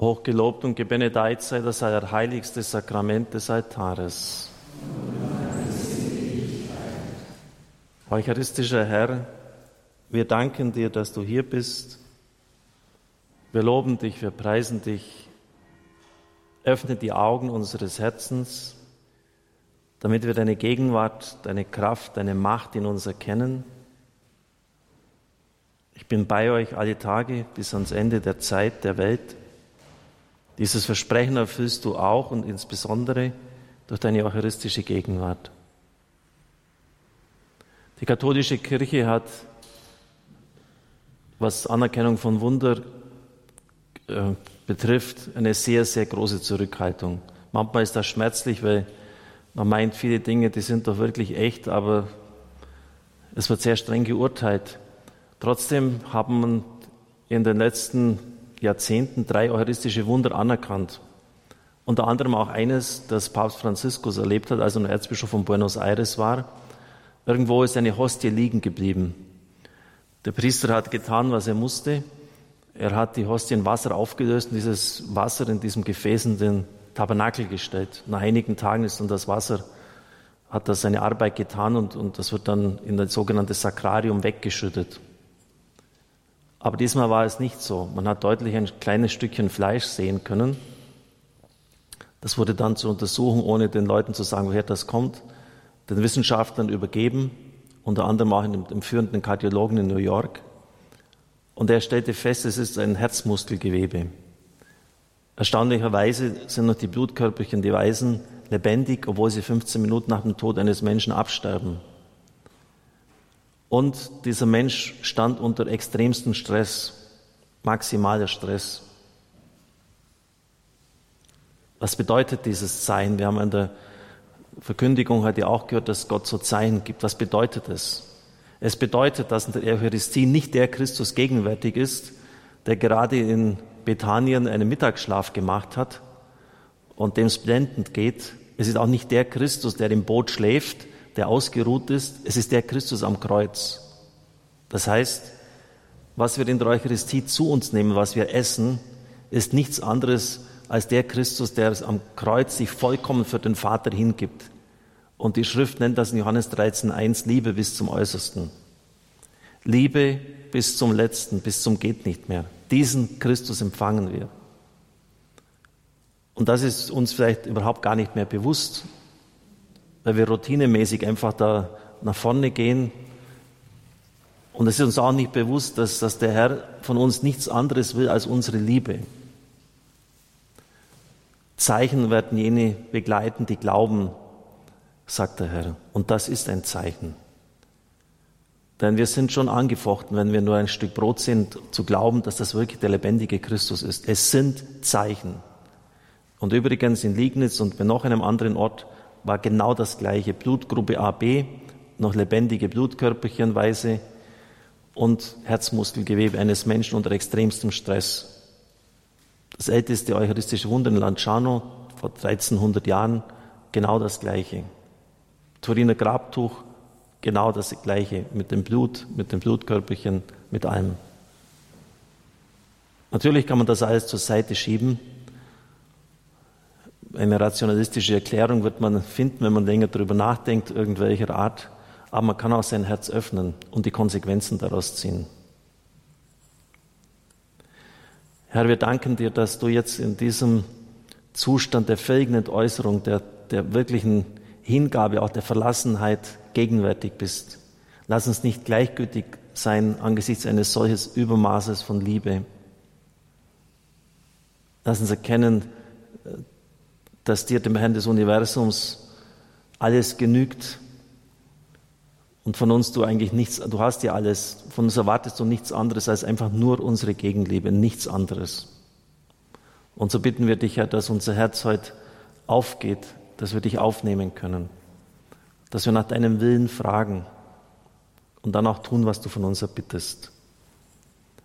Hochgelobt und gebenedeit sei das allerheiligste Sakrament des Altares. Eucharistischer Herr, wir danken dir, dass du hier bist. Wir loben dich, wir preisen dich. Öffne die Augen unseres Herzens, damit wir deine Gegenwart, deine Kraft, deine Macht in uns erkennen. Ich bin bei euch alle Tage bis ans Ende der Zeit der Welt. Dieses Versprechen erfüllst du auch und insbesondere durch deine eucharistische Gegenwart. Die katholische Kirche hat, was Anerkennung von Wunder äh, betrifft, eine sehr, sehr große Zurückhaltung. Manchmal ist das schmerzlich, weil man meint, viele Dinge, die sind doch wirklich echt, aber es wird sehr streng geurteilt. Trotzdem haben in den letzten Jahrzehnten drei eucharistische Wunder anerkannt. Unter anderem auch eines, das Papst Franziskus erlebt hat, als er Erzbischof von Buenos Aires war. Irgendwo ist eine Hostie liegen geblieben. Der Priester hat getan, was er musste. Er hat die Hostie in Wasser aufgelöst und dieses Wasser in diesem Gefäß in den Tabernakel gestellt. Nach einigen Tagen ist dann das Wasser, hat das seine Arbeit getan und, und das wird dann in das sogenannte Sakrarium weggeschüttet. Aber diesmal war es nicht so. Man hat deutlich ein kleines Stückchen Fleisch sehen können. Das wurde dann zur Untersuchung, ohne den Leuten zu sagen, woher das kommt, den Wissenschaftlern übergeben, unter anderem auch dem, führenden Kardiologen in New York. Und er stellte fest, es ist ein Herzmuskelgewebe. Erstaunlicherweise sind noch die Blutkörperchen, die Weisen, lebendig, obwohl sie 15 Minuten nach dem Tod eines Menschen absterben. Und dieser Mensch stand unter extremstem Stress, maximaler Stress. Was bedeutet dieses Zeichen? Wir haben in der Verkündigung heute auch gehört, dass Gott so Zeichen gibt. Was bedeutet es? Es bedeutet, dass in der Eucharistie nicht der Christus gegenwärtig ist, der gerade in Bethanien einen Mittagsschlaf gemacht hat und dem es blendend geht. Es ist auch nicht der Christus, der im Boot schläft, der ausgeruht ist. Es ist der Christus am Kreuz. Das heißt, was wir in der Eucharistie zu uns nehmen, was wir essen, ist nichts anderes als der Christus, der am Kreuz sich vollkommen für den Vater hingibt. Und die Schrift nennt das in Johannes 13.1 Liebe bis zum Äußersten. Liebe bis zum Letzten, bis zum geht nicht mehr. Diesen Christus empfangen wir. Und das ist uns vielleicht überhaupt gar nicht mehr bewusst weil wir routinemäßig einfach da nach vorne gehen. Und es ist uns auch nicht bewusst, dass, dass der Herr von uns nichts anderes will als unsere Liebe. Zeichen werden jene begleiten, die glauben, sagt der Herr. Und das ist ein Zeichen. Denn wir sind schon angefochten, wenn wir nur ein Stück Brot sind, zu glauben, dass das wirklich der lebendige Christus ist. Es sind Zeichen. Und übrigens in Liegnitz und bei noch einem anderen Ort war genau das gleiche. Blutgruppe AB, noch lebendige Blutkörperchenweise und Herzmuskelgewebe eines Menschen unter extremstem Stress. Das älteste eucharistische Wunder in Lanciano vor 1300 Jahren, genau das gleiche. Turiner Grabtuch, genau das gleiche mit dem Blut, mit den Blutkörperchen, mit allem. Natürlich kann man das alles zur Seite schieben eine rationalistische Erklärung wird man finden, wenn man länger darüber nachdenkt, irgendwelcher Art. Aber man kann auch sein Herz öffnen und die Konsequenzen daraus ziehen. Herr, wir danken dir, dass du jetzt in diesem Zustand der völligen Entäußerung, der, der wirklichen Hingabe, auch der Verlassenheit gegenwärtig bist. Lass uns nicht gleichgültig sein angesichts eines solches Übermaßes von Liebe. Lass uns erkennen, dass dir, dem Herrn des Universums, alles genügt und von uns du eigentlich nichts, du hast ja alles, von uns erwartest du nichts anderes als einfach nur unsere Gegenliebe, nichts anderes. Und so bitten wir dich, Herr, dass unser Herz heute aufgeht, dass wir dich aufnehmen können, dass wir nach deinem Willen fragen und dann auch tun, was du von uns erbittest.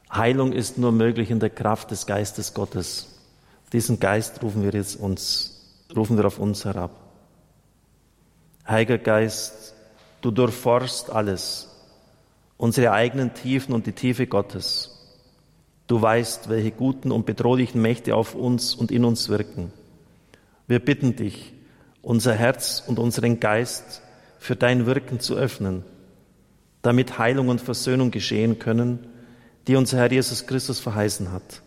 Heilung ist nur möglich in der Kraft des Geistes Gottes. Diesen Geist rufen wir jetzt uns rufen wir auf uns herab. Heiliger Geist, du durchforst alles, unsere eigenen Tiefen und die Tiefe Gottes. Du weißt, welche guten und bedrohlichen Mächte auf uns und in uns wirken. Wir bitten dich, unser Herz und unseren Geist für dein Wirken zu öffnen, damit Heilung und Versöhnung geschehen können, die unser Herr Jesus Christus verheißen hat.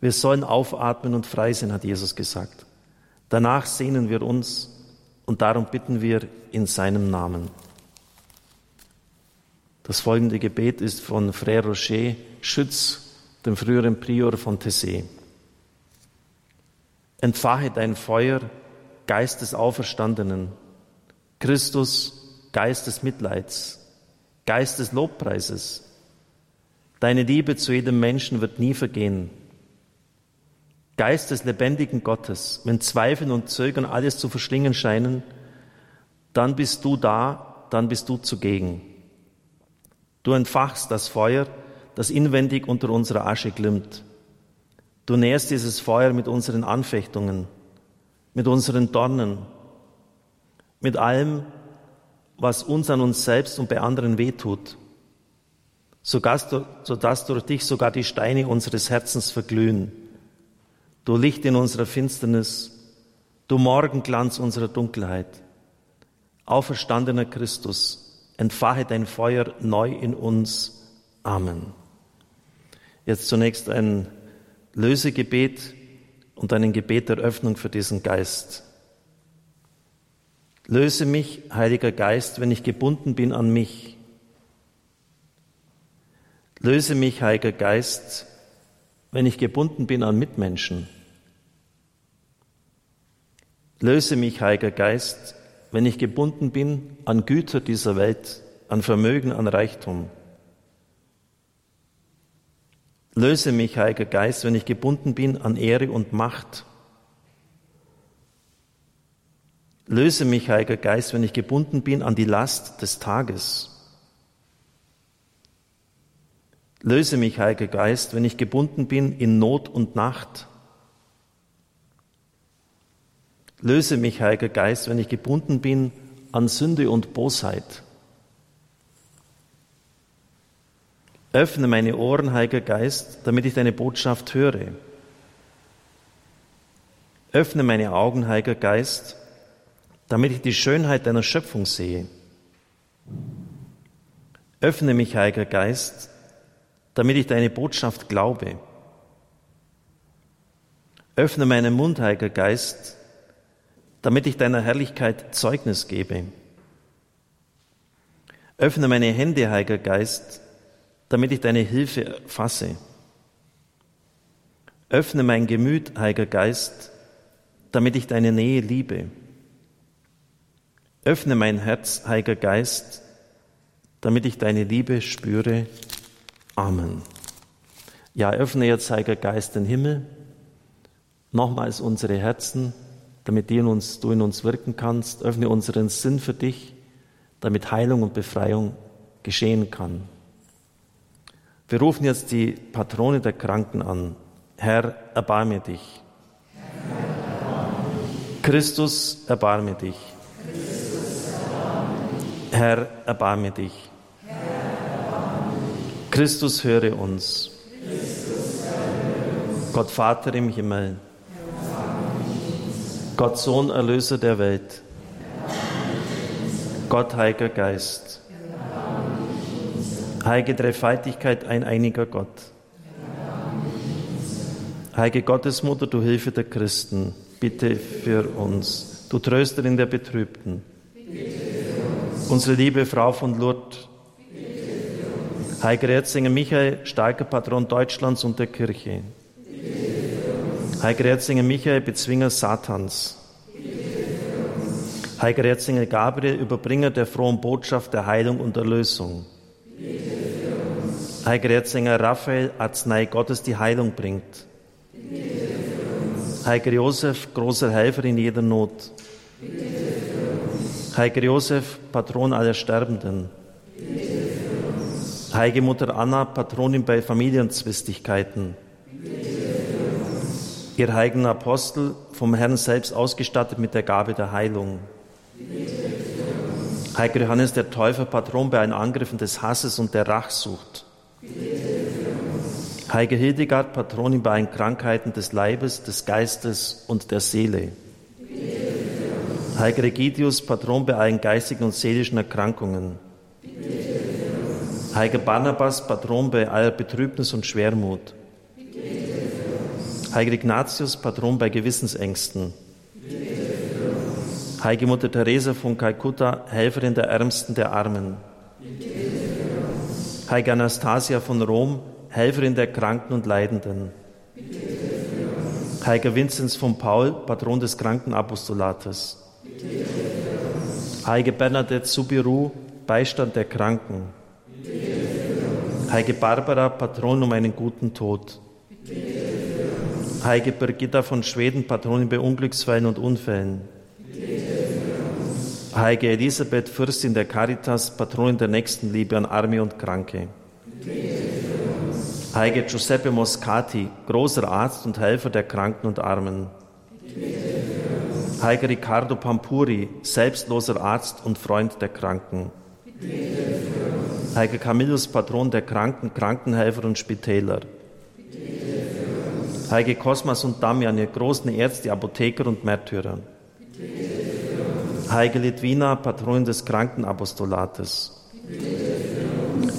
Wir sollen aufatmen und frei sein, hat Jesus gesagt. Danach sehnen wir uns und darum bitten wir in seinem Namen. Das folgende Gebet ist von Frère Rocher Schütz, dem früheren Prior von Tessé. Entfache dein Feuer, Geist des Auferstandenen, Christus, Geist des Mitleids, Geist des Lobpreises. Deine Liebe zu jedem Menschen wird nie vergehen. Geist des lebendigen Gottes, wenn Zweifeln und Zögern alles zu verschlingen scheinen, dann bist du da, dann bist du zugegen. Du entfachst das Feuer, das inwendig unter unserer Asche glimmt. Du nährst dieses Feuer mit unseren Anfechtungen, mit unseren Dornen, mit allem, was uns an uns selbst und bei anderen wehtut, sodass durch dich sogar die Steine unseres Herzens verglühen du Licht in unserer Finsternis, du Morgenglanz unserer Dunkelheit. Auferstandener Christus, entfache dein Feuer neu in uns. Amen. Jetzt zunächst ein Lösegebet und ein Gebet der Öffnung für diesen Geist. Löse mich, Heiliger Geist, wenn ich gebunden bin an mich. Löse mich, Heiliger Geist, wenn ich gebunden bin an Mitmenschen. Löse mich, Heiliger Geist, wenn ich gebunden bin an Güter dieser Welt, an Vermögen, an Reichtum. Löse mich, Heiliger Geist, wenn ich gebunden bin an Ehre und Macht. Löse mich, Heiliger Geist, wenn ich gebunden bin an die Last des Tages. Löse mich, Heiliger Geist, wenn ich gebunden bin in Not und Nacht. Löse mich, Heiliger Geist, wenn ich gebunden bin an Sünde und Bosheit. Öffne meine Ohren, Heiliger Geist, damit ich deine Botschaft höre. Öffne meine Augen, Heiliger Geist, damit ich die Schönheit deiner Schöpfung sehe. Öffne mich, Heiliger Geist, damit ich deine Botschaft glaube. Öffne meinen Mund, Heiliger Geist, damit ich deiner Herrlichkeit Zeugnis gebe. Öffne meine Hände, Heiliger Geist, damit ich deine Hilfe fasse. Öffne mein Gemüt, Heiliger Geist, damit ich deine Nähe liebe. Öffne mein Herz, Heiliger Geist, damit ich deine Liebe spüre. Amen. Ja, öffne jetzt, Heiliger Geist, den Himmel, nochmals unsere Herzen damit in uns, du in uns wirken kannst. Öffne unseren Sinn für dich, damit Heilung und Befreiung geschehen kann. Wir rufen jetzt die Patrone der Kranken an. Herr, erbarme dich. Christus, erbarme dich. Herr, erbarme dich. Christus, höre uns. Gott Vater im Himmel Gott Sohn, Erlöser der Welt. Gott, Heiliger Geist. Heilige Dreifaltigkeit, ein einiger Gott. Heilige Gottesmutter, du Hilfe der Christen, bitte für uns. Du Trösterin der Betrübten. Unsere liebe Frau von Lourdes. Heiliger Erzengel Michael, starker Patron Deutschlands und der Kirche. Heiliger Erzengel Michael, Bezwinger Satans. Heiliger Erzengel Gabriel, Überbringer der frohen Botschaft der Heilung und Erlösung. Heiliger Erzengel Raphael, Arznei Gottes, die Heilung bringt. Heiliger Josef, großer Helfer in jeder Not. Heiliger Josef, Patron aller Sterbenden. Heilige Mutter Anna, Patronin bei Familienzwistigkeiten ihr heiligen Apostel, vom Herrn selbst ausgestattet mit der Gabe der Heilung. Heiliger Johannes der Täufer, Patron bei allen Angriffen des Hasses und der Rachsucht. Heilige Hildegard, Patronin bei allen Krankheiten des Leibes, des Geistes und der Seele. Heiliger Regidius, Patron bei allen geistigen und seelischen Erkrankungen. Heiliger Barnabas, Patron bei aller Betrübnis und Schwermut. Heiliger Ignatius, Patron bei Gewissensängsten. Heilige Mutter Teresa von Kalkutta, Helferin der Ärmsten der Armen. Heilige Anastasia von Rom, Helferin der Kranken und Leidenden. Heiliger Vinzenz von Paul, Patron des Krankenapostolates. Heilige Bernadette Subiru, Beistand der Kranken. Heilige Barbara, Patron um einen guten Tod. Heilige Birgitta von Schweden, Patronin bei Unglücksfällen und Unfällen. Heilige Elisabeth, Fürstin der Caritas, Patronin der Nächstenliebe an Arme und Kranke. Heilige Giuseppe Moscati, großer Arzt und Helfer der Kranken und Armen. Heiliger Riccardo Pampuri, selbstloser Arzt und Freund der Kranken. Heiliger Camillus, Patron der Kranken, Krankenhelfer und Spitäler. Heilige Kosmas und Damian, ihr großen Ärzte, Apotheker und Märtyrer. Heilige Litwina, Patron des Krankenapostolates.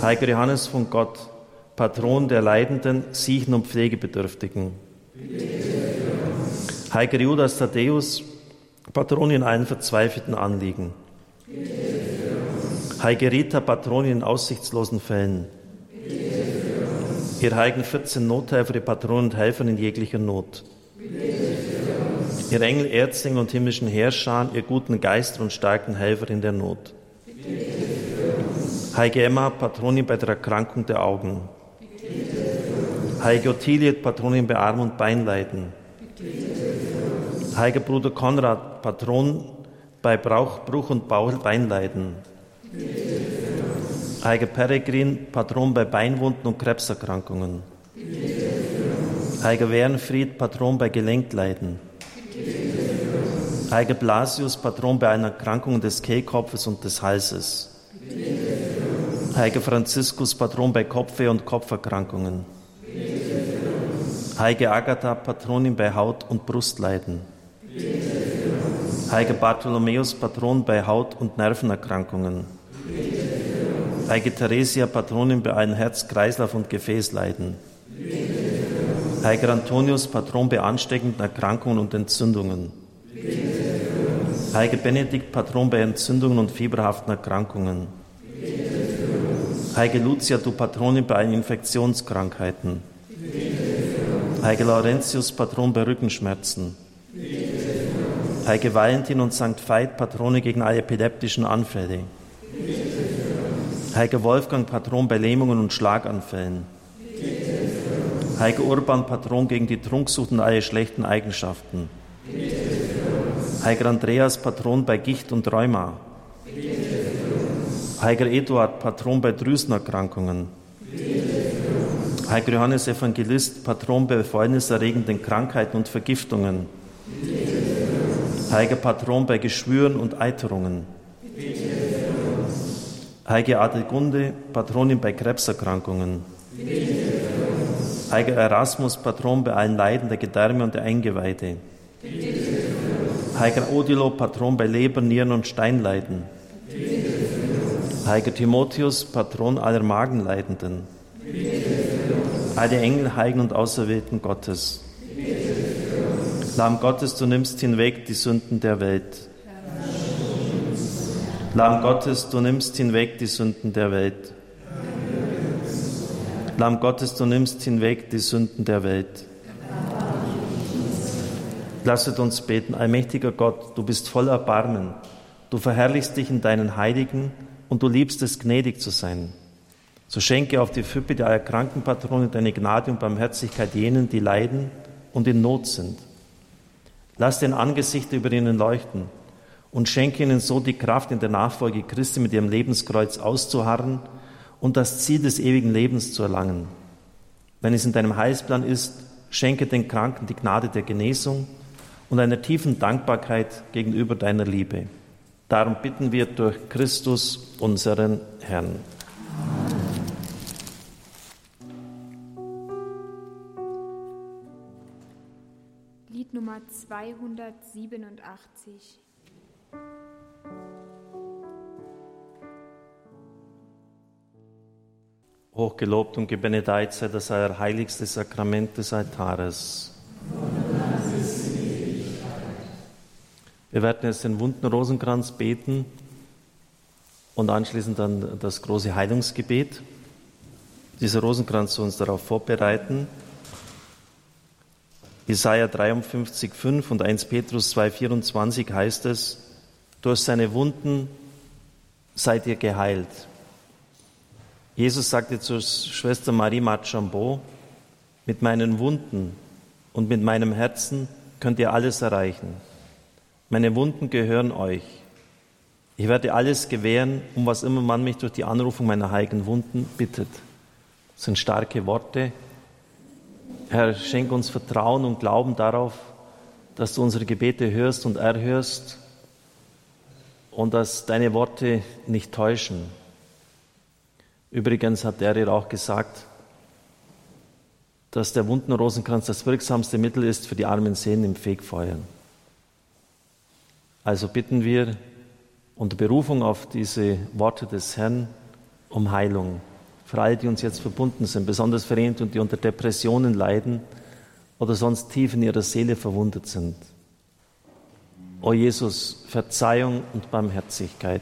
Heiliger Johannes von Gott, Patron der Leidenden, Siechen und Pflegebedürftigen. Heiliger Judas Thaddäus, Patron in allen verzweifelten Anliegen. Heilige Rita, Patron in aussichtslosen Fällen. Ihr heiligen 14 Nothelfer, die Patronen und Helfer in jeglicher Not. Ihr Engel, Erzengel und himmlischen Herrscher, ihr guten Geister und starken Helfer in der Not. Heilige Emma, Patronin bei der Erkrankung der Augen. Heilige Ottilie, Patronin bei Arm- und Beinleiden. Heiliger Bruder Konrad, Patron bei Brauch, Bruch und Beinleiden. Heiliger Peregrin, Patron bei Beinwunden und Krebserkrankungen. Heiliger Wernfried, Patron bei Gelenkleiden. Heiliger Blasius, Patron bei einer Erkrankung des Kehlkopfes und des Halses. Heiliger Franziskus, Patron bei Kopfweh und Kopferkrankungen. Heilige Agatha, Patronin bei Haut- und Brustleiden. Heiliger Bartholomäus, Patron bei Haut- und Nervenerkrankungen. Heilige Theresia, Patronin bei allen Herz-, Kreislauf- und Gefäßleiden. Heiliger Antonius, Patron bei ansteckenden Erkrankungen und Entzündungen. Heiliger Benedikt, Patron bei Entzündungen und fieberhaften Erkrankungen. Heilige Lucia, du Patronin bei allen Infektionskrankheiten. Heilige Laurentius, Patron bei Rückenschmerzen. Heilige Valentin und St. Veit, Patrone gegen alle epileptischen Anfälle. Heilige Wolfgang, Patron bei Lähmungen und Schlaganfällen. Heilige Urban, Patron gegen die Trunksucht und alle schlechten Eigenschaften. Heiliger Andreas, Patron bei Gicht und Rheuma. Heiliger Eduard, Patron bei Drüsenerkrankungen. Heiliger Johannes Evangelist, Patron bei fäulniserregenden Krankheiten und Vergiftungen. Heiliger Patron bei Geschwüren und Eiterungen. Heilige Adelgunde, Patronin bei Krebserkrankungen. Heiliger Erasmus, Patron bei allen Leiden der Gedärme und der Eingeweide. Heiliger Odilo, Patron bei Leber, Nieren und Steinleiden. Heiliger Timotheus, Patron aller Magenleidenden. Alle Engel, Heiligen und Auserwählten Gottes. Lamm Gottes, du nimmst hinweg die Sünden der Welt. Lamm Gottes, du nimmst hinweg die Sünden der Welt. Lamm Gottes, du nimmst hinweg die Sünden der Welt. Lasset uns beten, allmächtiger Gott, du bist voller Erbarmen. Du verherrlichst dich in deinen Heiligen und du liebst es, gnädig zu sein. So schenke auf die Füppe der erkrankten Patrone deine Gnade und Barmherzigkeit jenen, die leiden und in Not sind. Lass dein Angesicht über ihnen leuchten und schenke ihnen so die Kraft, in der Nachfolge Christi mit ihrem Lebenskreuz auszuharren und das Ziel des ewigen Lebens zu erlangen. Wenn es in deinem Heilsplan ist, schenke den Kranken die Gnade der Genesung und einer tiefen Dankbarkeit gegenüber deiner Liebe. Darum bitten wir durch Christus, unseren Herrn. Lied Nummer 287. Hochgelobt und gebenedeit sei das heiligste Sakrament des Altares. Wir werden jetzt den wunden Rosenkranz beten und anschließend dann das große Heilungsgebet. Dieser Rosenkranz soll uns darauf vorbereiten. Jesaja 53, 5 und 1 Petrus 2, 24 heißt es, durch seine Wunden seid ihr geheilt. Jesus sagte zur Schwester Marie Machambeau, mit meinen Wunden und mit meinem Herzen könnt ihr alles erreichen. Meine Wunden gehören euch. Ich werde alles gewähren, um was immer man mich durch die Anrufung meiner heiligen Wunden bittet. Das sind starke Worte. Herr, schenk uns Vertrauen und Glauben darauf, dass du unsere Gebete hörst und erhörst und dass deine Worte nicht täuschen. Übrigens hat er ihr auch gesagt, dass der Wundenrosenkranz das wirksamste Mittel ist für die armen Seelen im Fegfeuer. Also bitten wir unter Berufung auf diese Worte des Herrn um Heilung. Für alle, die uns jetzt verbunden sind, besonders für jene, die unter Depressionen leiden oder sonst tief in ihrer Seele verwundet sind. O Jesus, Verzeihung und Barmherzigkeit.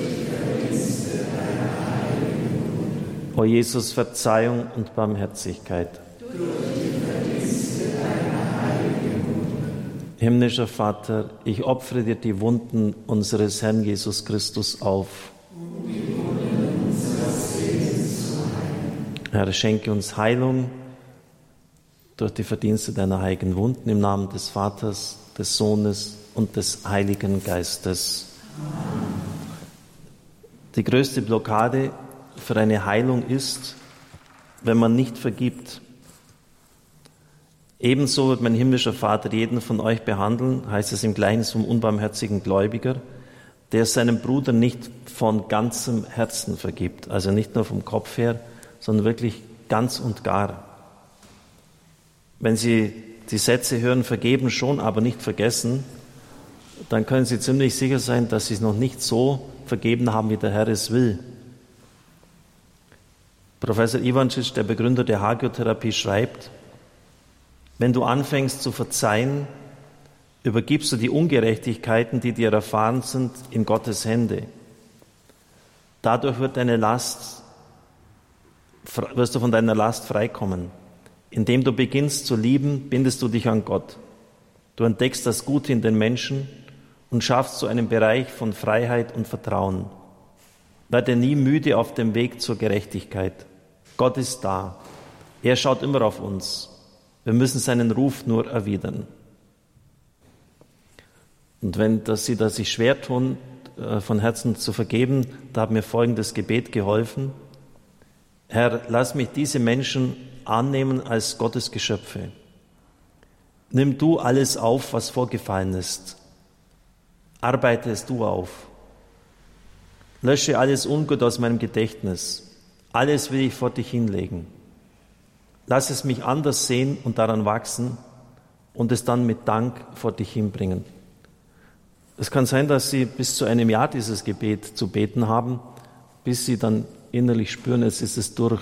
O Jesus, Verzeihung und Barmherzigkeit. Himmlischer Vater, ich opfere dir die Wunden unseres Herrn Jesus Christus auf. Herr, schenke uns Heilung durch die Verdienste deiner heiligen Wunden im Namen des Vaters, des Sohnes und des Heiligen Geistes. Die größte Blockade für eine Heilung ist, wenn man nicht vergibt. Ebenso wird mein himmlischer Vater jeden von euch behandeln, heißt es im Gleichnis vom unbarmherzigen Gläubiger, der seinem Bruder nicht von ganzem Herzen vergibt, also nicht nur vom Kopf her, sondern wirklich ganz und gar. Wenn Sie die Sätze hören, vergeben schon, aber nicht vergessen, dann können Sie ziemlich sicher sein, dass Sie es noch nicht so vergeben haben, wie der Herr es will. Professor Ivancic, der Begründer der Hagiotherapie, schreibt, wenn du anfängst zu verzeihen, übergibst du die Ungerechtigkeiten, die dir erfahren sind, in Gottes Hände. Dadurch wird deine Last, wirst du von deiner Last freikommen. Indem du beginnst zu lieben, bindest du dich an Gott. Du entdeckst das Gute in den Menschen und schaffst zu einem Bereich von Freiheit und Vertrauen. Werde nie müde auf dem Weg zur Gerechtigkeit. Gott ist da. Er schaut immer auf uns. Wir müssen seinen Ruf nur erwidern. Und wenn das Sie das sich schwer tun, äh, von Herzen zu vergeben, da hat mir folgendes Gebet geholfen. Herr, lass mich diese Menschen annehmen als Gottes Geschöpfe. Nimm du alles auf, was vorgefallen ist. Arbeite es du auf. Lösche alles Ungut aus meinem Gedächtnis. Alles will ich vor dich hinlegen. Lass es mich anders sehen und daran wachsen und es dann mit Dank vor dich hinbringen. Es kann sein, dass Sie bis zu einem Jahr dieses Gebet zu beten haben, bis Sie dann innerlich spüren, jetzt ist es durch.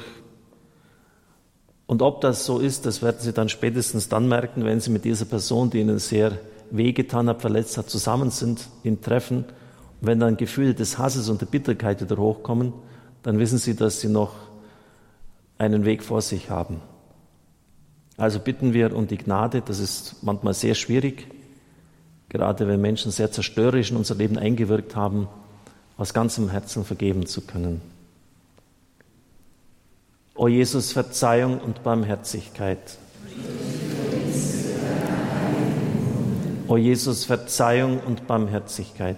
Und ob das so ist, das werden Sie dann spätestens dann merken, wenn Sie mit dieser Person, die Ihnen sehr wehgetan hat, verletzt hat, zusammen sind, ihn treffen Wenn dann Gefühle des Hasses und der Bitterkeit wieder hochkommen, dann wissen Sie, dass Sie noch einen Weg vor sich haben. Also bitten wir um die Gnade, das ist manchmal sehr schwierig, gerade wenn Menschen sehr zerstörerisch in unser Leben eingewirkt haben, aus ganzem Herzen vergeben zu können. O Jesus, Verzeihung und Barmherzigkeit. O Jesus, Verzeihung und Barmherzigkeit.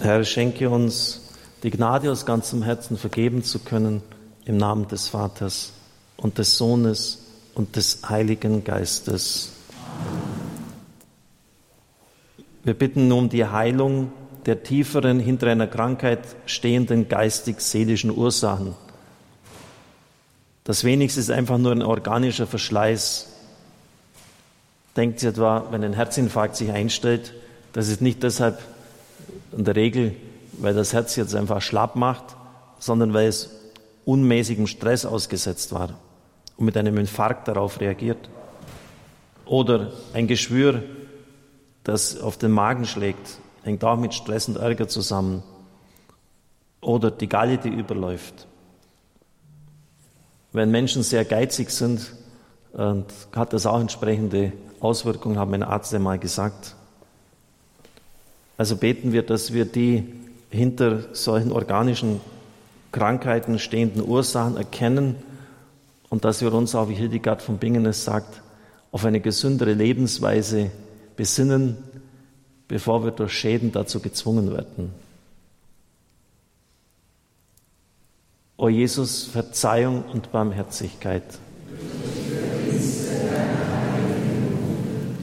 Herr, schenke uns die Gnade aus ganzem Herzen vergeben zu können im Namen des Vaters und des Sohnes und des Heiligen Geistes. Wir bitten um die Heilung der tieferen, hinter einer Krankheit stehenden geistig-seelischen Ursachen. Das wenigste ist einfach nur ein organischer Verschleiß. Denkt Sie etwa, wenn ein Herzinfarkt sich einstellt, das ist nicht deshalb in der Regel, weil das Herz jetzt einfach schlapp macht, sondern weil es unmäßigem Stress ausgesetzt war und mit einem Infarkt darauf reagiert. Oder ein Geschwür, das auf den Magen schlägt, hängt auch mit Stress und Ärger zusammen. Oder die Galle, die überläuft. Wenn Menschen sehr geizig sind, hat das auch entsprechende Auswirkungen, hat mein Arzt einmal gesagt. Also beten wir, dass wir die hinter solchen organischen Krankheiten stehenden Ursachen erkennen und dass wir uns auch, wie Hildegard von Bingen es sagt, auf eine gesündere Lebensweise besinnen, bevor wir durch Schäden dazu gezwungen werden. O Jesus, Verzeihung und Barmherzigkeit.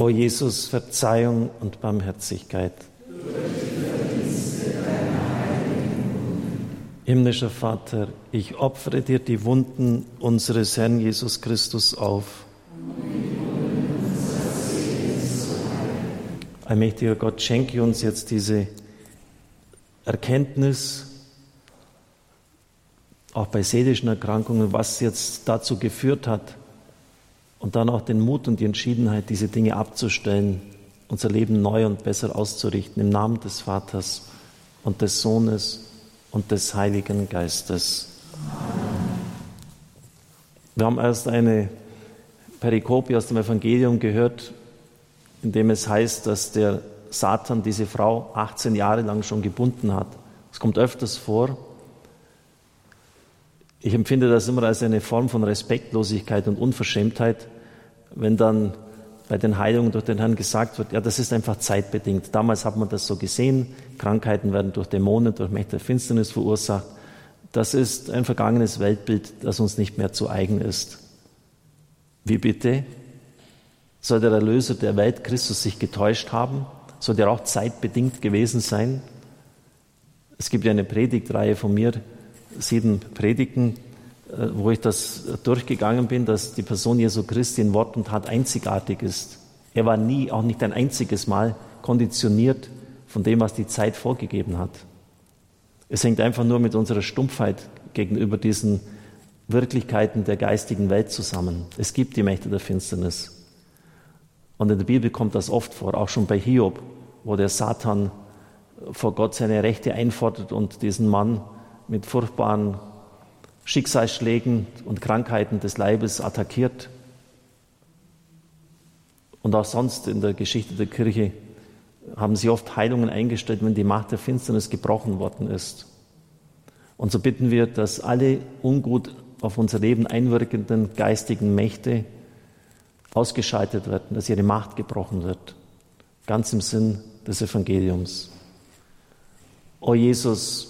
O Jesus, Verzeihung und Barmherzigkeit. Himmlischer Vater, ich opfere dir die Wunden unseres Herrn Jesus Christus auf. Allmächtiger Gott, schenke uns jetzt diese Erkenntnis, auch bei seelischen Erkrankungen, was jetzt dazu geführt hat und dann auch den Mut und die Entschiedenheit, diese Dinge abzustellen, unser Leben neu und besser auszurichten, im Namen des Vaters und des Sohnes und des Heiligen Geistes. Wir haben erst eine Perikope aus dem Evangelium gehört, in dem es heißt, dass der Satan diese Frau 18 Jahre lang schon gebunden hat. Es kommt öfters vor, ich empfinde das immer als eine Form von Respektlosigkeit und Unverschämtheit, wenn dann bei den Heilungen durch den Herrn gesagt wird, ja, das ist einfach zeitbedingt. Damals hat man das so gesehen, Krankheiten werden durch Dämonen, durch Mächte der Finsternis verursacht. Das ist ein vergangenes Weltbild, das uns nicht mehr zu eigen ist. Wie bitte? Soll der Erlöser der Welt, Christus, sich getäuscht haben? Soll der auch zeitbedingt gewesen sein? Es gibt ja eine Predigtreihe von mir, sieben Predigten, äh, wo ich das durchgegangen bin, dass die Person Jesu Christi in Wort und Tat einzigartig ist. Er war nie, auch nicht ein einziges Mal, konditioniert von dem, was die Zeit vorgegeben hat. Es hängt einfach nur mit unserer Stumpfheit gegenüber diesen Wirklichkeiten der geistigen Welt zusammen. Es gibt die Mächte der Finsternis. Und in der Bibel kommt das oft vor, auch schon bei Hiob, wo der Satan vor Gott seine Rechte einfordert und diesen Mann mit furchtbaren Schicksalsschlägen und Krankheiten des Leibes attackiert. Und auch sonst in der Geschichte der Kirche haben sie oft Heilungen eingestellt, wenn die Macht der Finsternis gebrochen worden ist. Und so bitten wir, dass alle ungut auf unser Leben einwirkenden geistigen Mächte ausgeschaltet werden, dass ihre Macht gebrochen wird. Ganz im Sinn des Evangeliums. O Jesus,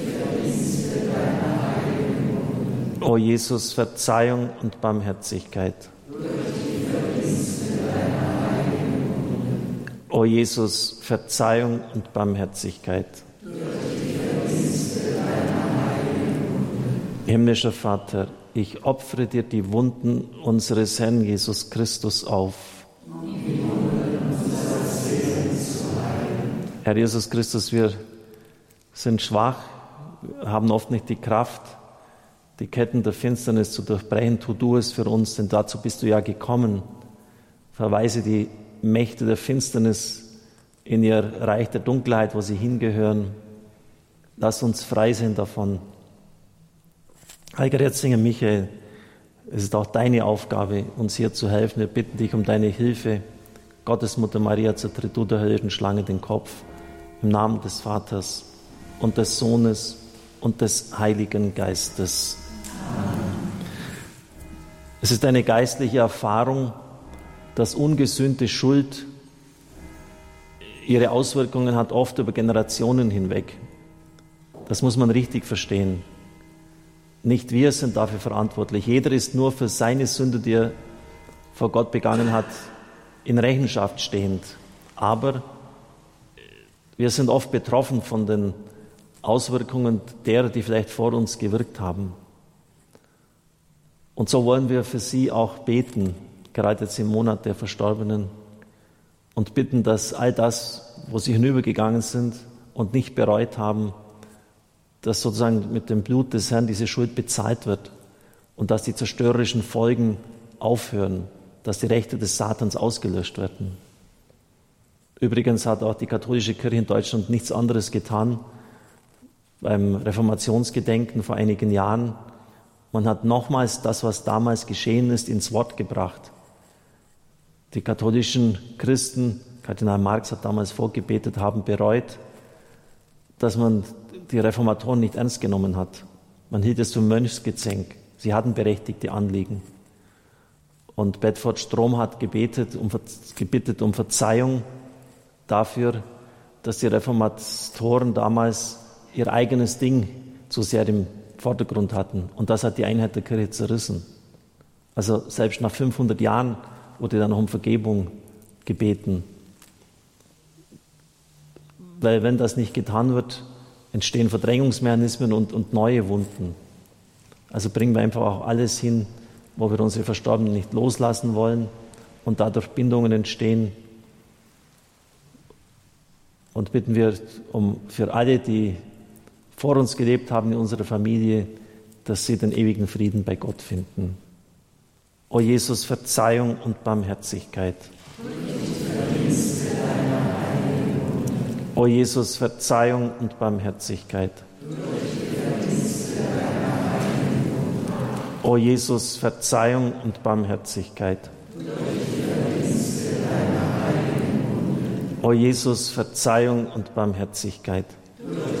O Jesus, Verzeihung und Barmherzigkeit. O Jesus, Verzeihung und Barmherzigkeit. Himmlischer Vater, ich opfere dir die Wunden unseres Herrn Jesus Christus auf. Herr Jesus Christus, wir sind schwach, haben oft nicht die Kraft, die Ketten der Finsternis zu durchbrechen. Tu du es für uns, denn dazu bist du ja gekommen. Verweise die Mächte der Finsternis in ihr Reich der Dunkelheit, wo sie hingehören. Lass uns frei sein davon. Heiliger Erzengel Michael, es ist auch deine Aufgabe, uns hier zu helfen. Wir bitten dich um deine Hilfe. Gottesmutter Maria, zertritt du der höllischen Schlange den Kopf. Im Namen des Vaters und des Sohnes und des Heiligen Geistes. Es ist eine geistliche Erfahrung, dass ungesühnte Schuld ihre Auswirkungen hat, oft über Generationen hinweg. Das muss man richtig verstehen. Nicht wir sind dafür verantwortlich. Jeder ist nur für seine Sünde, die er vor Gott begangen hat, in Rechenschaft stehend. Aber wir sind oft betroffen von den Auswirkungen derer, die vielleicht vor uns gewirkt haben. Und so wollen wir für sie auch beten, gerade jetzt im Monat der Verstorbenen, und bitten, dass all das, wo sie hinübergegangen sind und nicht bereut haben, dass sozusagen mit dem Blut des Herrn diese Schuld bezahlt wird und dass die zerstörerischen Folgen aufhören, dass die Rechte des Satans ausgelöscht werden. Übrigens hat auch die katholische Kirche in Deutschland nichts anderes getan beim Reformationsgedenken vor einigen Jahren. Man hat nochmals das, was damals geschehen ist, ins Wort gebracht. Die katholischen Christen, Kardinal Marx hat damals vorgebetet, haben bereut, dass man die Reformatoren nicht ernst genommen hat. Man hielt es für Mönchsgezänk. Sie hatten berechtigte Anliegen. Und Bedford Strom hat gebetet, um, gebittet um Verzeihung dafür, dass die Reformatoren damals ihr eigenes Ding zu sehr im Vordergrund hatten. Und das hat die Einheit der Kirche zerrissen. Also selbst nach 500 Jahren wurde dann noch um Vergebung gebeten. Weil wenn das nicht getan wird, entstehen Verdrängungsmechanismen und, und neue Wunden. Also bringen wir einfach auch alles hin, wo wir unsere Verstorbenen nicht loslassen wollen und dadurch Bindungen entstehen. Und bitten wir um für alle, die vor uns gelebt haben in unserer Familie, dass sie den ewigen Frieden bei Gott finden. O Jesus, Verzeihung und Barmherzigkeit. O Jesus, Verzeihung und Barmherzigkeit. O Jesus, Verzeihung und Barmherzigkeit. O Jesus, Verzeihung und Barmherzigkeit. O Jesus.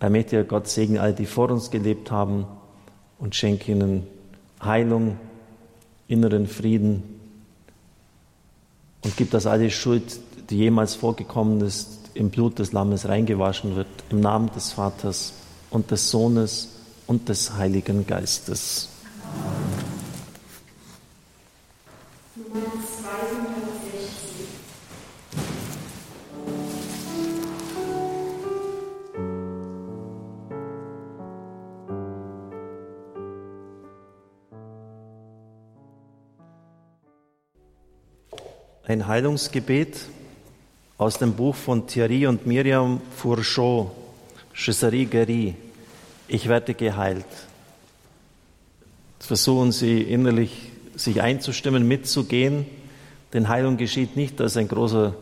Allmächtiger Gott segne all, die vor uns gelebt haben und schenke ihnen Heilung, inneren Frieden und gib, dass alle Schuld, die jemals vorgekommen ist, im Blut des Lammes reingewaschen wird, im Namen des Vaters und des Sohnes und des Heiligen Geistes. Ein Heilungsgebet aus dem Buch von Thierry und Miriam Fourchot, Cheserie Guérie. Ich werde geheilt. Versuchen Sie innerlich sich einzustimmen, mitzugehen. Denn Heilung geschieht nicht, dass ein großer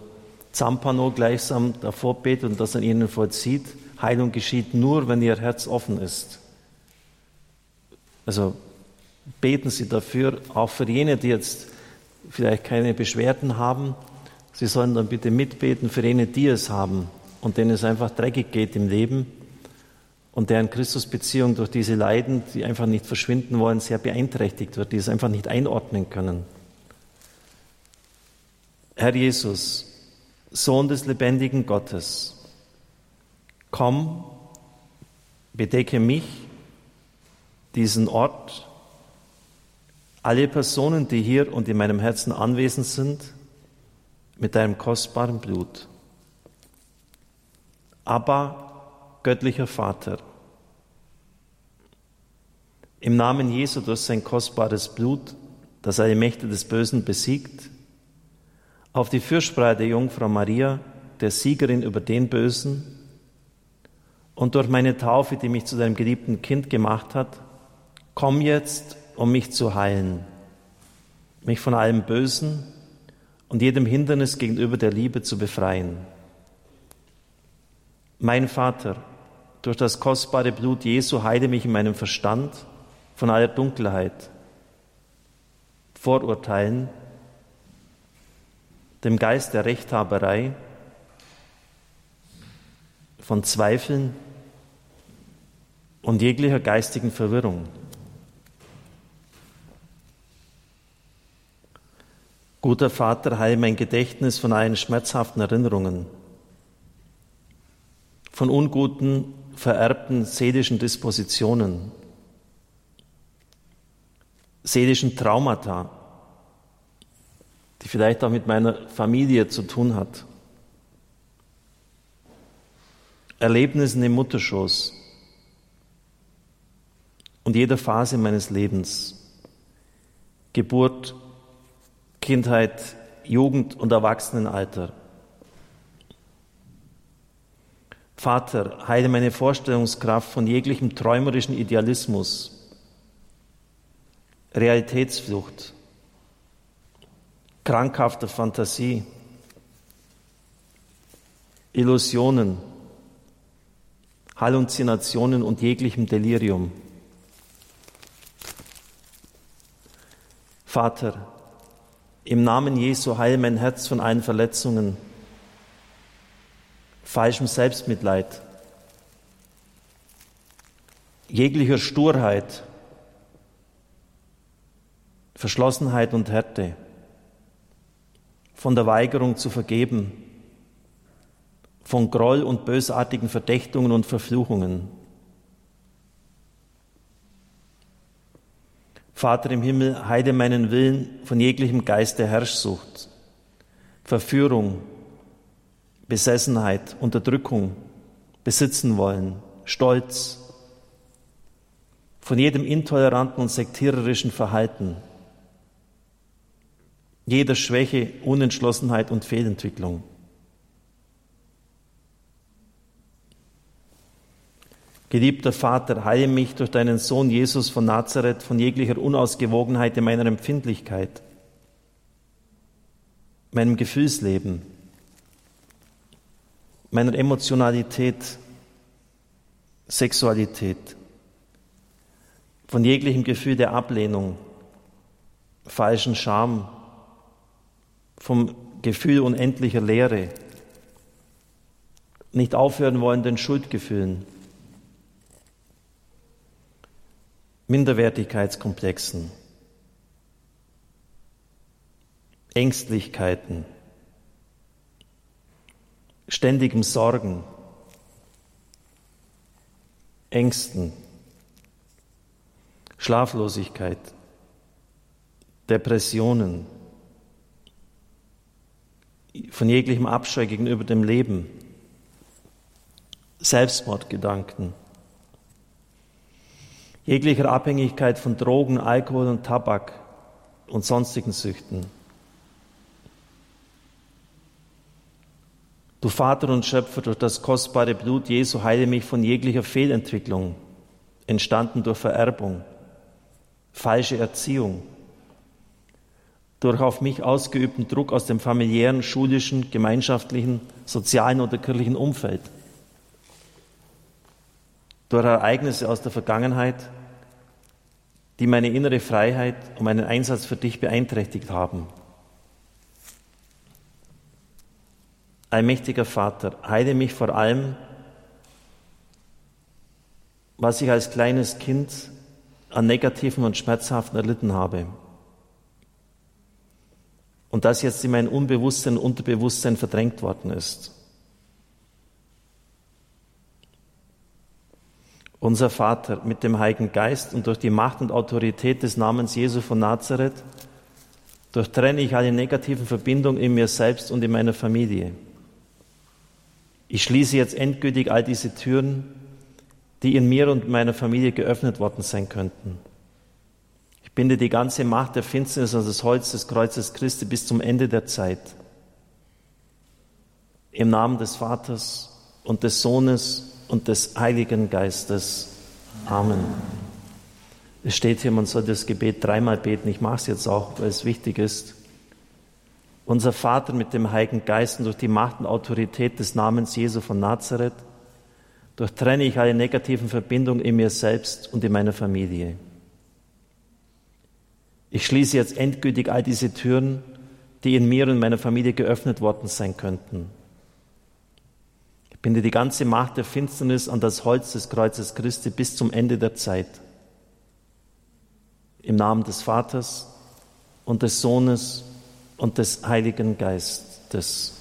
Zampano gleichsam davor betet und das an Ihnen vollzieht. Heilung geschieht nur, wenn Ihr Herz offen ist. Also beten Sie dafür, auch für jene, die jetzt vielleicht keine Beschwerden haben. Sie sollen dann bitte mitbeten für jene, die es haben und denen es einfach dreckig geht im Leben und deren Christusbeziehung durch diese Leiden, die einfach nicht verschwinden wollen, sehr beeinträchtigt wird, die es einfach nicht einordnen können. Herr Jesus, Sohn des lebendigen Gottes, komm, bedecke mich, diesen Ort, alle Personen, die hier und in meinem Herzen anwesend sind, mit deinem kostbaren Blut. Aber göttlicher Vater, im Namen Jesu durch sein kostbares Blut, das alle Mächte des Bösen besiegt, auf die Fürsprache der Jungfrau Maria, der Siegerin über den Bösen, und durch meine Taufe, die mich zu deinem geliebten Kind gemacht hat, komm jetzt um mich zu heilen, mich von allem Bösen und jedem Hindernis gegenüber der Liebe zu befreien. Mein Vater, durch das kostbare Blut Jesu heile mich in meinem Verstand von aller Dunkelheit, Vorurteilen, dem Geist der Rechthaberei, von Zweifeln und jeglicher geistigen Verwirrung. Guter Vater, heil mein Gedächtnis von allen schmerzhaften Erinnerungen, von unguten, vererbten seelischen Dispositionen, seelischen Traumata, die vielleicht auch mit meiner Familie zu tun hat, Erlebnissen im Mutterschoß, und jeder Phase meines Lebens. Geburt, Kindheit, Jugend und Erwachsenenalter. Vater, heile meine Vorstellungskraft von jeglichem träumerischen Idealismus, Realitätsflucht, krankhafter Fantasie, Illusionen, Halluzinationen und jeglichem Delirium. Vater, im Namen Jesu heile mein Herz von allen Verletzungen, falschem Selbstmitleid, jeglicher Sturheit, Verschlossenheit und Härte, von der Weigerung zu vergeben, von Groll und bösartigen Verdächtungen und Verfluchungen. Vater im Himmel, heide meinen Willen von jeglichem Geist der Herrschsucht, Verführung, Besessenheit, Unterdrückung, besitzen wollen, Stolz, von jedem intoleranten und sektiererischen Verhalten, jeder Schwäche, Unentschlossenheit und Fehlentwicklung. Geliebter Vater, heile mich durch deinen Sohn Jesus von Nazareth von jeglicher Unausgewogenheit in meiner Empfindlichkeit, meinem Gefühlsleben, meiner Emotionalität, Sexualität, von jeglichem Gefühl der Ablehnung, falschen Scham, vom Gefühl unendlicher Leere, nicht aufhören wollenden Schuldgefühlen, Minderwertigkeitskomplexen, Ängstlichkeiten, ständigem Sorgen, Ängsten, Schlaflosigkeit, Depressionen, von jeglichem Abscheu gegenüber dem Leben, Selbstmordgedanken, jeglicher Abhängigkeit von Drogen, Alkohol und Tabak und sonstigen Süchten. Du Vater und Schöpfer, durch das kostbare Blut Jesu heile mich von jeglicher Fehlentwicklung, entstanden durch Vererbung, falsche Erziehung, durch auf mich ausgeübten Druck aus dem familiären, schulischen, gemeinschaftlichen, sozialen oder kirchlichen Umfeld, durch Ereignisse aus der Vergangenheit, die meine innere Freiheit und meinen Einsatz für dich beeinträchtigt haben. Allmächtiger Vater, heile mich vor allem, was ich als kleines Kind an negativen und schmerzhaften erlitten habe. Und das jetzt in mein Unbewusstsein, Unterbewusstsein verdrängt worden ist. Unser Vater mit dem Heiligen Geist und durch die Macht und Autorität des Namens Jesu von Nazareth durchtrenne ich alle negativen Verbindungen in mir selbst und in meiner Familie. Ich schließe jetzt endgültig all diese Türen, die in mir und meiner Familie geöffnet worden sein könnten. Ich binde die ganze Macht der Finsternis an das Holz des Kreuzes Christi bis zum Ende der Zeit. Im Namen des Vaters und des Sohnes und des Heiligen Geistes. Amen. Es steht hier, man soll das Gebet dreimal beten. Ich mache es jetzt auch, weil es wichtig ist. Unser Vater mit dem Heiligen Geist und durch die Macht und Autorität des Namens Jesu von Nazareth durchtrenne ich alle negativen Verbindungen in mir selbst und in meiner Familie. Ich schließe jetzt endgültig all diese Türen, die in mir und meiner Familie geöffnet worden sein könnten. Binde die ganze Macht der Finsternis an das Holz des Kreuzes Christi bis zum Ende der Zeit. Im Namen des Vaters und des Sohnes und des Heiligen Geistes.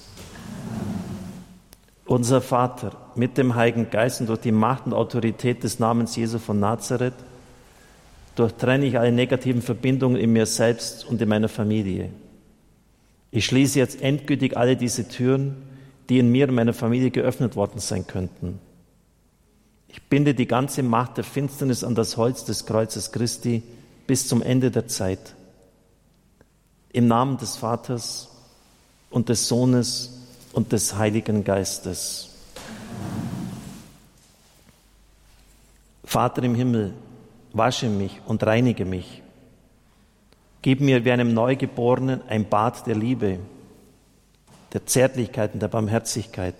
Unser Vater, mit dem Heiligen Geist und durch die Macht und Autorität des Namens Jesu von Nazareth, durchtrenne ich alle negativen Verbindungen in mir selbst und in meiner Familie. Ich schließe jetzt endgültig alle diese Türen, die in mir und meiner Familie geöffnet worden sein könnten. Ich binde die ganze Macht der Finsternis an das Holz des Kreuzes Christi bis zum Ende der Zeit. Im Namen des Vaters und des Sohnes und des Heiligen Geistes. Vater im Himmel, wasche mich und reinige mich. Gib mir wie einem Neugeborenen ein Bad der Liebe, der Zärtlichkeit und der Barmherzigkeit.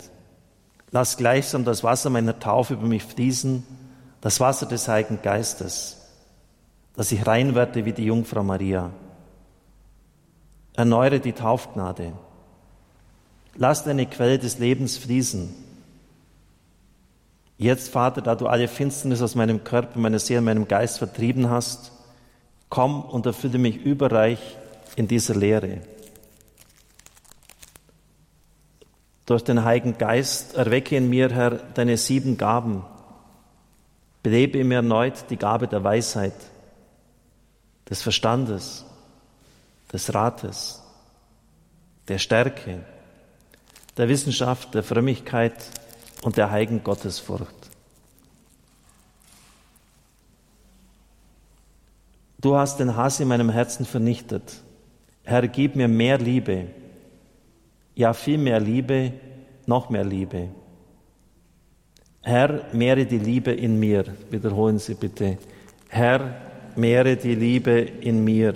Lass gleichsam das Wasser meiner Taufe über mich fließen, das Wasser des Heiligen Geistes, dass ich rein werde wie die Jungfrau Maria. Erneuere die Taufgnade. Lass deine Quelle des Lebens fließen. Jetzt, Vater, da du alle Finsternis aus meinem Körper, meiner Seele, meinem Geist vertrieben hast, komm und erfülle mich überreich in dieser Lehre. Durch den Heiligen Geist erwecke in mir, Herr, deine sieben Gaben. Belebe in mir erneut die Gabe der Weisheit, des Verstandes, des Rates, der Stärke, der Wissenschaft, der Frömmigkeit und der heiligen Gottesfurcht. Du hast den Hass in meinem Herzen vernichtet. Herr, gib mir mehr Liebe, ja viel mehr Liebe, noch mehr Liebe. Herr, mehre die Liebe in mir. Wiederholen Sie bitte. Herr, mehre die Liebe in mir.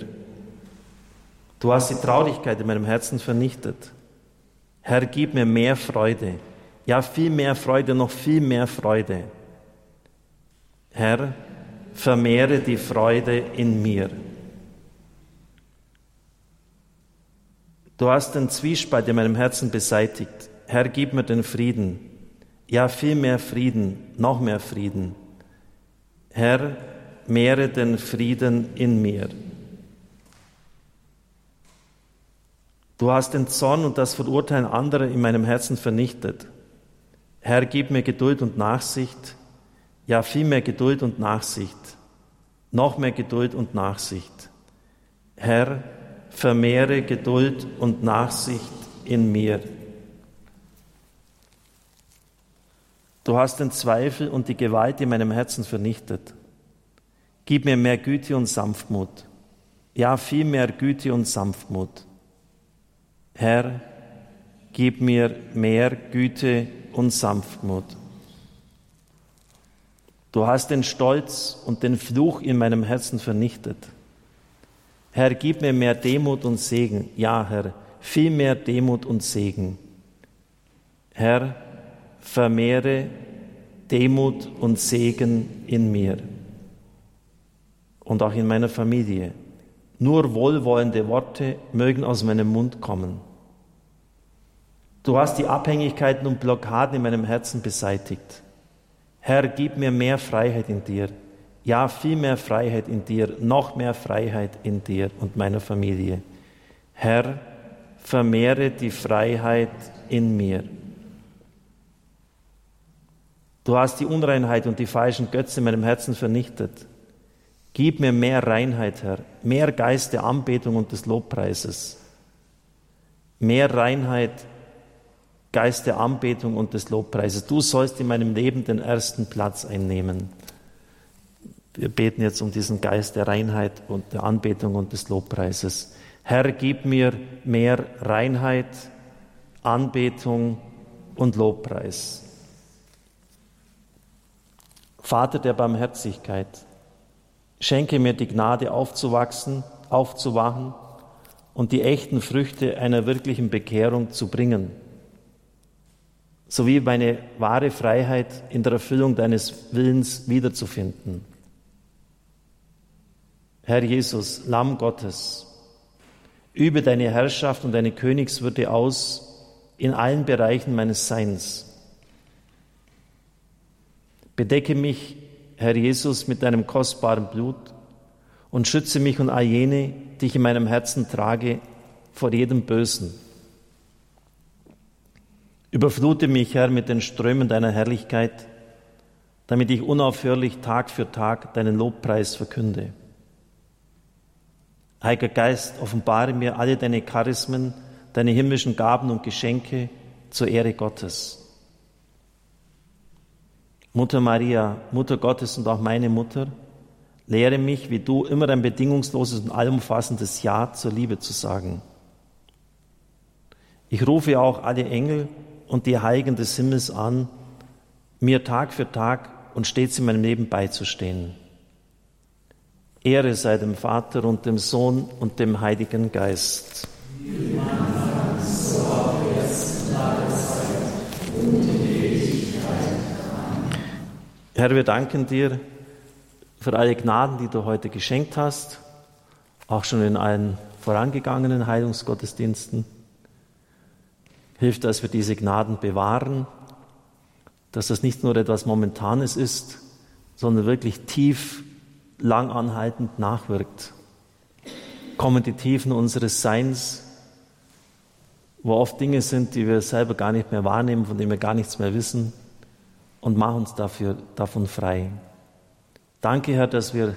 Du hast die Traurigkeit in meinem Herzen vernichtet. Herr, gib mir mehr Freude. Ja, viel mehr Freude, noch viel mehr Freude. Herr, vermehre die Freude in mir. Du hast den Zwiespalt in meinem Herzen beseitigt. Herr, gib mir den Frieden. Ja, viel mehr Frieden, noch mehr Frieden. Herr, mehre den Frieden in mir. Du hast den Zorn und das Verurteilen anderer in meinem Herzen vernichtet. Herr, gib mir Geduld und Nachsicht, ja viel mehr Geduld und Nachsicht, noch mehr Geduld und Nachsicht. Herr, vermehre Geduld und Nachsicht in mir. Du hast den Zweifel und die Gewalt in meinem Herzen vernichtet. Gib mir mehr Güte und Sanftmut. Ja, viel mehr Güte und Sanftmut. Herr, gib mir mehr Güte und Sanftmut. Du hast den Stolz und den Fluch in meinem Herzen vernichtet. Herr, gib mir mehr Demut und Segen. Ja, Herr, viel mehr Demut und Segen. Herr, vermehre Demut und Segen in mir und auch in meiner Familie. Nur wohlwollende Worte mögen aus meinem Mund kommen. Du hast die Abhängigkeiten und Blockaden in meinem Herzen beseitigt. Herr, gib mir mehr Freiheit in dir. Ja, viel mehr Freiheit in dir, noch mehr Freiheit in dir und meiner Familie. Herr, vermehre die Freiheit in mir. Du hast die Unreinheit und die falschen Götze in meinem Herzen vernichtet. Gib mir mehr Reinheit, Herr, mehr Geist der Anbetung und des Lobpreises, mehr Reinheit, Geist der Anbetung und des Lobpreises. Du sollst in meinem Leben den ersten Platz einnehmen. Wir beten jetzt um diesen Geist der Reinheit und der Anbetung und des Lobpreises. Herr, gib mir mehr Reinheit, Anbetung und Lobpreis. Vater der Barmherzigkeit, Schenke mir die Gnade aufzuwachsen, aufzuwachen und die echten Früchte einer wirklichen Bekehrung zu bringen, sowie meine wahre Freiheit in der Erfüllung deines Willens wiederzufinden. Herr Jesus, Lamm Gottes, übe deine Herrschaft und deine Königswürde aus in allen Bereichen meines Seins. Bedecke mich Herr Jesus, mit deinem kostbaren Blut und schütze mich und all jene, die ich in meinem Herzen trage, vor jedem Bösen. Überflute mich, Herr, mit den Strömen deiner Herrlichkeit, damit ich unaufhörlich Tag für Tag deinen Lobpreis verkünde. Heiliger Geist, offenbare mir alle deine Charismen, deine himmlischen Gaben und Geschenke zur Ehre Gottes. Mutter Maria, Mutter Gottes und auch meine Mutter, lehre mich, wie du, immer ein bedingungsloses und allumfassendes Ja zur Liebe zu sagen. Ich rufe auch alle Engel und die Heiligen des Himmels an, mir Tag für Tag und stets in meinem Leben beizustehen. Ehre sei dem Vater und dem Sohn und dem Heiligen Geist. Herr, wir danken dir für alle Gnaden, die du heute geschenkt hast, auch schon in allen vorangegangenen Heilungsgottesdiensten. Hilf, dass wir diese Gnaden bewahren, dass das nicht nur etwas Momentanes ist, sondern wirklich tief, lang anhaltend nachwirkt. Kommen die Tiefen unseres Seins, wo oft Dinge sind, die wir selber gar nicht mehr wahrnehmen, von denen wir gar nichts mehr wissen, und mach uns dafür, davon frei. Danke, Herr, dass wir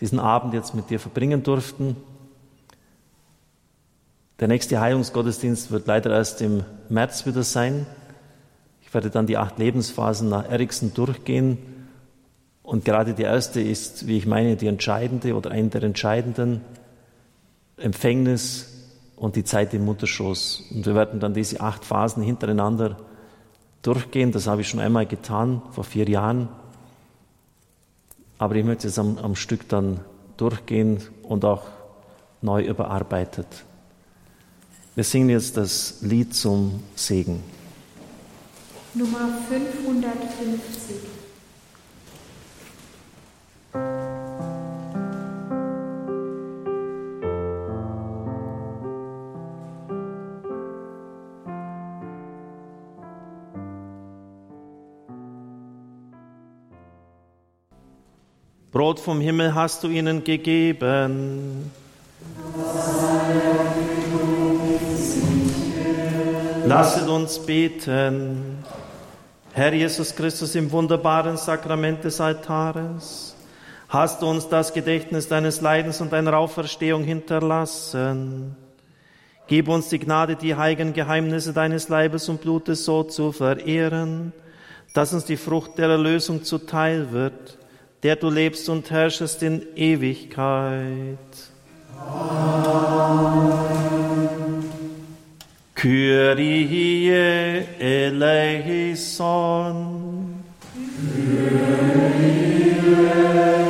diesen Abend jetzt mit dir verbringen durften. Der nächste Heilungsgottesdienst wird leider erst im März wieder sein. Ich werde dann die acht Lebensphasen nach Eriksen durchgehen. Und gerade die erste ist, wie ich meine, die entscheidende oder eine der entscheidenden Empfängnis und die Zeit im Mutterschoß. Und wir werden dann diese acht Phasen hintereinander durchgehen. Das habe ich schon einmal getan, vor vier Jahren. Aber ich möchte es am, am Stück dann durchgehen und auch neu überarbeitet. Wir singen jetzt das Lied zum Segen. Nummer 550. Brot vom Himmel hast du ihnen gegeben. Lasset uns beten. Herr Jesus Christus, im wunderbaren Sakrament des Altares, hast du uns das Gedächtnis deines Leidens und deiner Auferstehung hinterlassen. Gib uns die Gnade, die heiligen Geheimnisse deines Leibes und Blutes so zu verehren, dass uns die Frucht der Erlösung zuteil wird, der du lebst und herrschest in Ewigkeit. Amen. Kyrie eleison. Kyrie eleison.